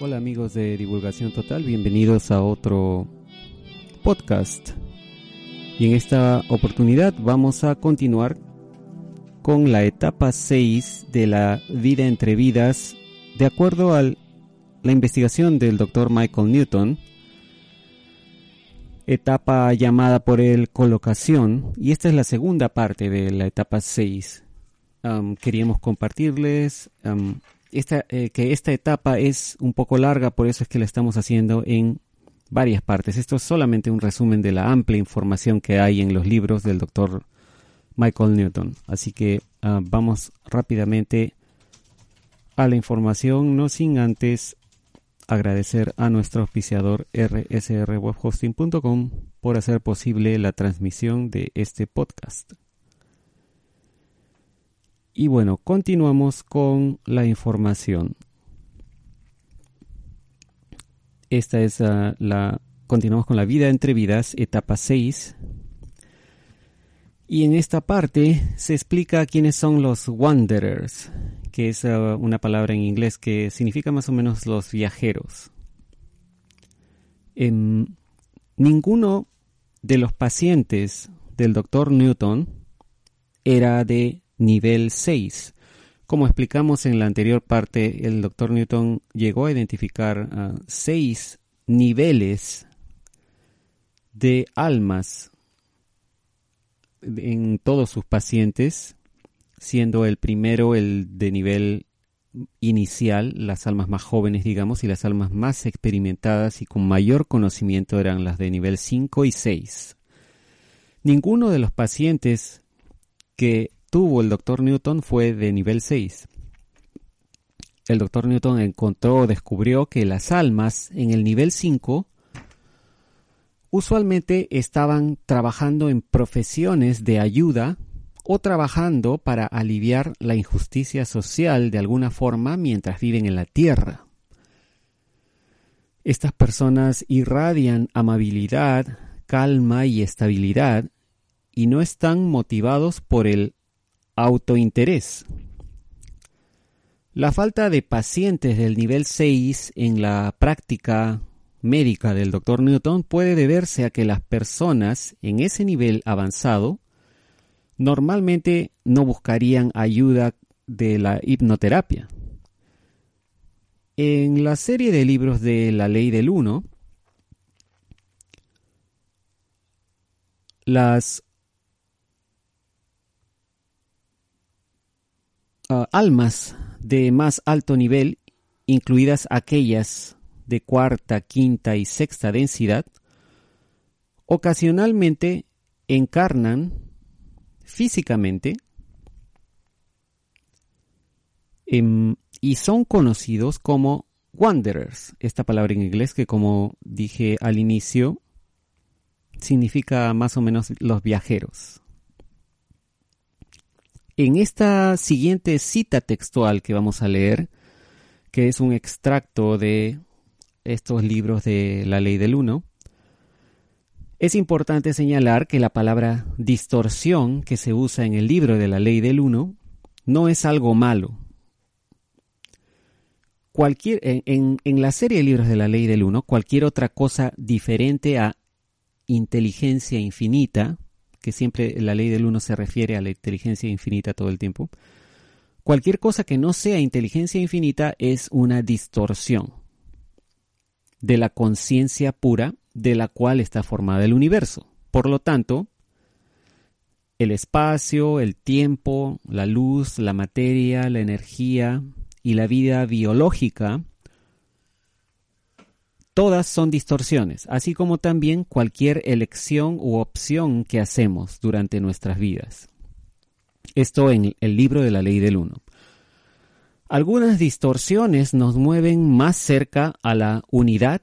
Hola amigos de Divulgación Total, bienvenidos a otro podcast. Y en esta oportunidad vamos a continuar con la etapa 6 de la vida entre vidas de acuerdo a la investigación del doctor Michael Newton, etapa llamada por él colocación, y esta es la segunda parte de la etapa 6. queríamos compartirles esta, eh, que esta etapa es un poco larga, por eso es que la estamos haciendo en varias partes. Esto es solamente un resumen de la amplia información que hay en los libros del doctor Michael Newton. Así que ah, vamos rápidamente a la información, no sin antes agradecer a nuestro auspiciador rsrwebhosting.com por hacer posible la transmisión de este podcast. Y bueno, continuamos con la información. Esta es ah, la... Continuamos con la vida entre vidas, etapa 6. Y en esta parte se explica quiénes son los wanderers, que es ah, una palabra en inglés que significa más o menos los viajeros. En ninguno de los pacientes del doctor Newton era de nivel 6. Como explicamos en la anterior parte, el doctor Newton llegó a identificar ah, seis niveles de almas en todos sus pacientes, siendo el primero el de nivel inicial, las almas más jóvenes, digamos, y las almas más experimentadas y con mayor conocimiento eran las de nivel 5 y 6. Ninguno de los pacientes que tuvo el doctor Newton fue de nivel 6. El doctor Newton encontró, descubrió que las almas en el nivel 5 usualmente estaban trabajando en profesiones de ayuda o trabajando para aliviar la injusticia social de alguna forma mientras viven en la Tierra. Estas personas irradian amabilidad, calma y estabilidad y no están motivados por el autointerés. La falta de pacientes del nivel 6 en la práctica médica del Dr. Newton puede deberse a que las personas en ese nivel avanzado normalmente no buscarían ayuda de la hipnoterapia. En la serie de libros de la ley del 1, las Ah, almas de más alto nivel, incluidas aquellas de cuarta, quinta y sexta densidad, ocasionalmente encarnan físicamente em, y son conocidos como wanderers, esta palabra en inglés que como dije al inicio significa más o menos los viajeros. En esta siguiente cita textual que vamos a leer, que es un extracto de estos libros de la ley del uno, es importante señalar que la palabra distorsión que se usa en el libro de la ley del uno no es algo malo. Cualquier, en, en la serie de libros de la ley del uno, cualquier otra cosa diferente a inteligencia infinita que siempre la ley del uno se refiere a la inteligencia infinita todo el tiempo. Cualquier cosa que no sea inteligencia infinita es una distorsión de la conciencia pura de la cual está formada el universo. Por lo tanto, el espacio, el tiempo, la luz, la materia, la energía y la vida biológica Todas son distorsiones, así como también cualquier elección u opción que hacemos durante nuestras vidas. Esto en el libro de la ley del uno. Algunas distorsiones nos mueven más cerca a la unidad,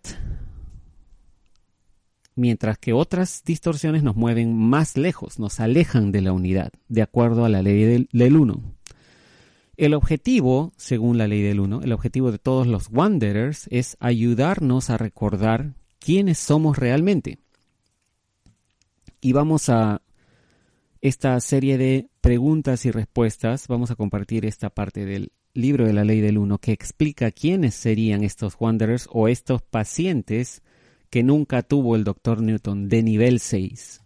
mientras que otras distorsiones nos mueven más lejos, nos alejan de la unidad, de acuerdo a la ley del, del uno. El objetivo, según la ley del uno, el objetivo de todos los Wanderers es ayudarnos a recordar quiénes somos realmente. Y vamos a esta serie de preguntas y respuestas, vamos a compartir esta parte del libro de la ley del uno que explica quiénes serían estos Wanderers o estos pacientes que nunca tuvo el doctor Newton de nivel 6.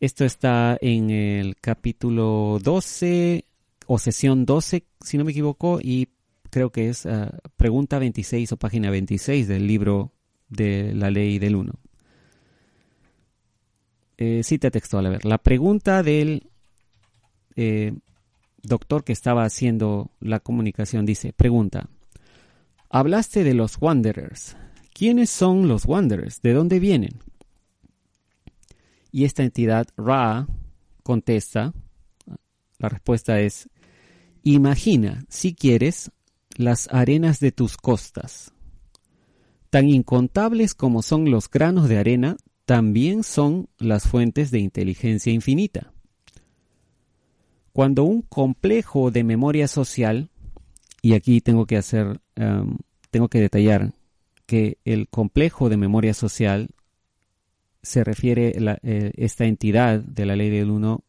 Esto está en el capítulo 12 o sesión 12, si no me equivoco, y creo que es ah, pregunta 26 o página 26 del libro de la ley del 1. Eh, cita textual, a ver, la pregunta del eh, doctor que estaba haciendo la comunicación dice, pregunta, hablaste de los Wanderers. ¿Quiénes son los Wanderers? ¿De dónde vienen? Y esta entidad Ra contesta, la respuesta es, imagina, si quieres, las arenas de tus costas. Tan incontables como son los granos de arena, también son las fuentes de inteligencia infinita. Cuando un complejo de memoria social, y aquí tengo que hacer, um, tengo que detallar que el complejo de memoria social se refiere, la, eh, esta entidad de la ley del uno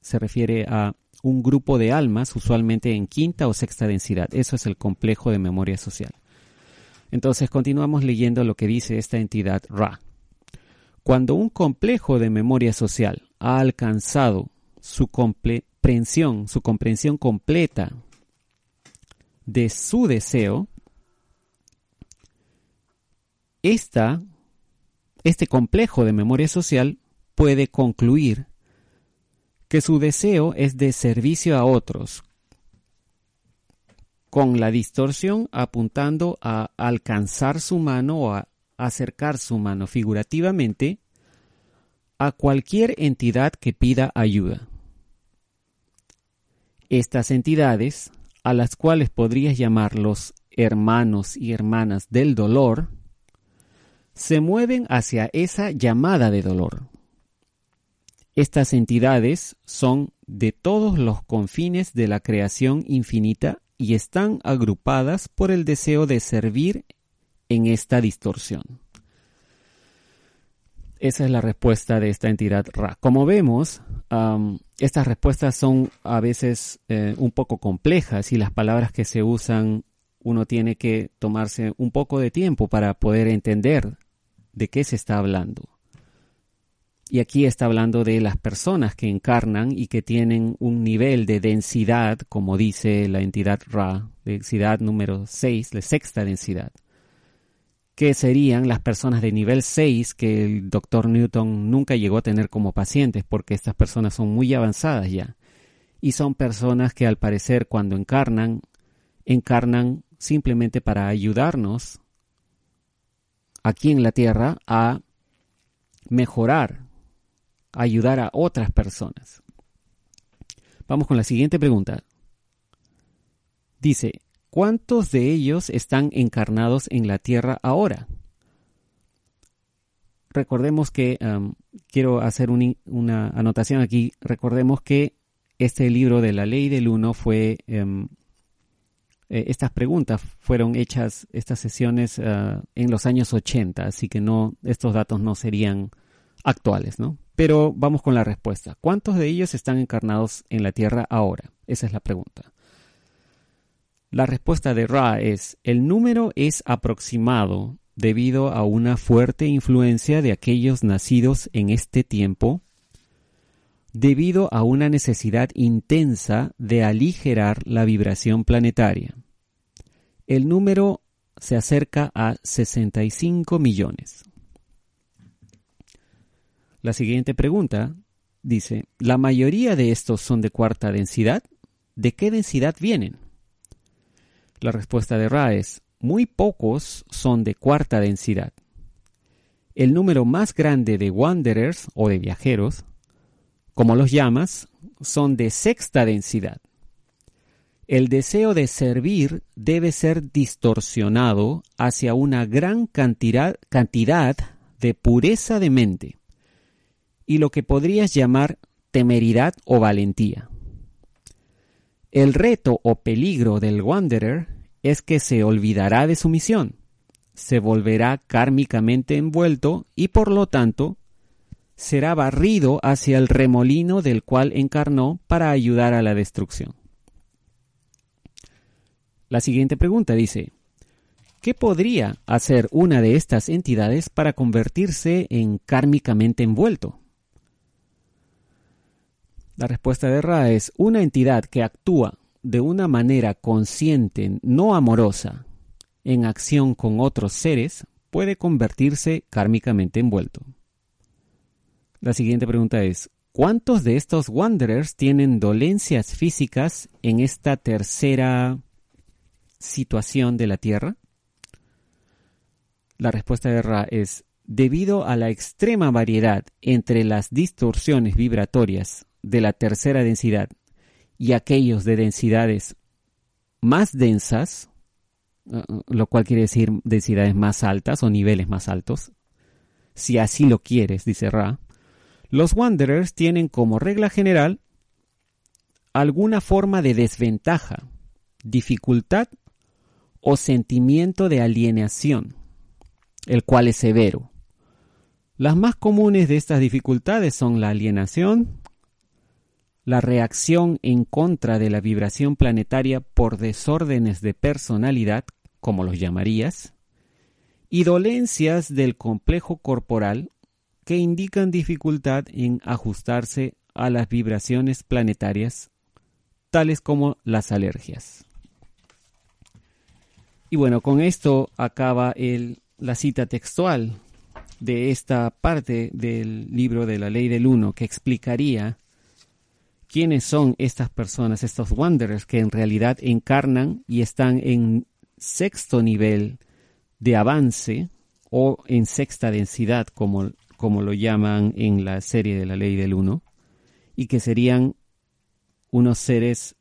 se refiere a un grupo de almas, usualmente en quinta o sexta densidad. Eso es el complejo de memoria social. Entonces continuamos leyendo lo que dice esta entidad Ra. Cuando un complejo de memoria social ha alcanzado su comprensión, su comprensión completa de su deseo, esta, este complejo de memoria social puede concluir que su deseo es de servicio a otros, con la distorsión apuntando a alcanzar su mano o a acercar su mano figurativamente a cualquier entidad que pida ayuda. Estas entidades, a las cuales podrías llamar los hermanos y hermanas del dolor, se mueven hacia esa llamada de dolor. Estas entidades son de todos los confines de la creación infinita y están agrupadas por el deseo de servir en esta distorsión. Esa es la respuesta de esta entidad Ra. Como vemos, estas respuestas son a veces eh, un poco complejas y las palabras que se usan uno tiene que tomarse un poco de tiempo para poder entender de qué se está hablando. Y aquí está hablando de las personas que encarnan y que tienen un nivel de densidad, como dice la entidad Ra, densidad número 6, la sexta densidad, que serían las personas de nivel 6 que el doctor Newton nunca llegó a tener como pacientes porque estas personas son muy avanzadas ya. Y son personas que al parecer cuando encarnan, encarnan simplemente para ayudarnos aquí en la Tierra a mejorar ayudar a otras personas. Vamos con la siguiente pregunta. Dice, ¿cuántos de ellos están encarnados en la tierra ahora? Recordemos que, quiero hacer una anotación aquí, recordemos que este libro de la ley del uno fue, em, eh, estas preguntas fueron hechas, estas sesiones ah, en los años 80, así que no, estos datos no serían actuales, ¿no? Pero vamos con la respuesta. ¿Cuántos de ellos están encarnados en la Tierra ahora? Esa es la pregunta. La respuesta de Ra es, el número es aproximado debido a una fuerte influencia de aquellos nacidos en este tiempo, debido a una necesidad intensa de aligerar la vibración planetaria. El número se acerca a 65 millones. La siguiente pregunta dice, ¿la mayoría de estos son de cuarta densidad? ¿De qué densidad vienen? La respuesta de Ra es, muy pocos son de cuarta densidad. El número más grande de wanderers o de viajeros, como los llamas, son de sexta densidad. El deseo de servir debe ser distorsionado hacia una gran cantidad, cantidad de pureza de mente y lo que podrías llamar temeridad o valentía. El reto o peligro del Wanderer es que se olvidará de su misión, se volverá kármicamente envuelto y por lo tanto será barrido hacia el remolino del cual encarnó para ayudar a la destrucción. La siguiente pregunta dice, ¿qué podría hacer una de estas entidades para convertirse en kármicamente envuelto? La respuesta de Ra es una entidad que actúa de una manera consciente, no amorosa, en acción con otros seres, puede convertirse kármicamente envuelto. La siguiente pregunta es, ¿cuántos de estos Wanderers tienen dolencias físicas en esta tercera situación de la Tierra? La respuesta de Ra es, debido a la extrema variedad entre las distorsiones vibratorias de la tercera densidad y aquellos de densidades más densas, uh, lo cual quiere decir densidades más altas o niveles más altos, si así lo quieres, dice Ra, los Wanderers tienen como regla general alguna forma de desventaja, dificultad o sentimiento de alienación, el cual es severo. Las más comunes de estas dificultades son la alienación, la reacción en contra de la vibración planetaria por desórdenes de personalidad, como los llamarías, y dolencias del complejo corporal que indican dificultad en ajustarse a las vibraciones planetarias, tales como las alergias. Y bueno, con esto acaba la cita textual de esta parte del libro de la ley del uno que explicaría quiénes son estas personas, estos wanderers que en realidad encarnan y están en sexto nivel de avance o en sexta densidad, como, como lo llaman en la serie de la ley del uno, y que serían unos seres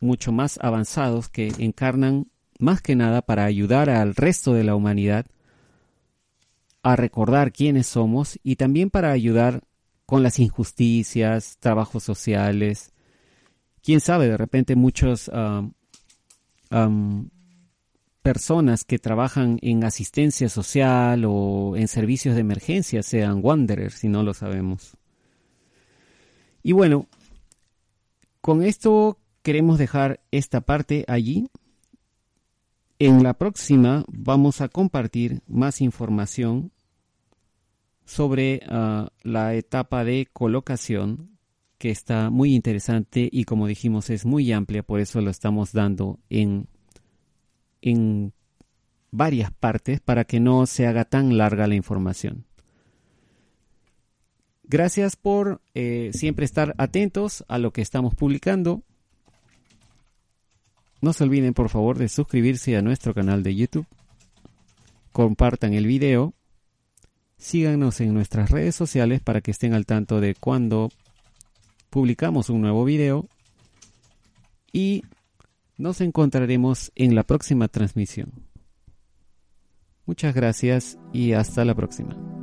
mucho más avanzados que encarnan más que nada para ayudar al resto de la humanidad a recordar quiénes somos y también para ayudar con las injusticias, trabajos sociales. Quién sabe, de repente muchas personas que trabajan en asistencia social o en servicios de emergencia sean wanderers, si no lo sabemos. Y bueno, con esto queremos dejar esta parte allí. En la próxima vamos a compartir más información sobre ah, la etapa de colocación que está muy interesante y como dijimos es muy amplia, por eso lo estamos dando en, en varias partes para que no se haga tan larga la información. Gracias por eh, siempre estar atentos a lo que estamos publicando. No se olviden por favor de suscribirse a nuestro canal de YouTube. Compartan el video Síganos en nuestras redes sociales para que estén al tanto de cuando publicamos un nuevo video y nos encontraremos en la próxima transmisión. Muchas gracias y hasta la próxima.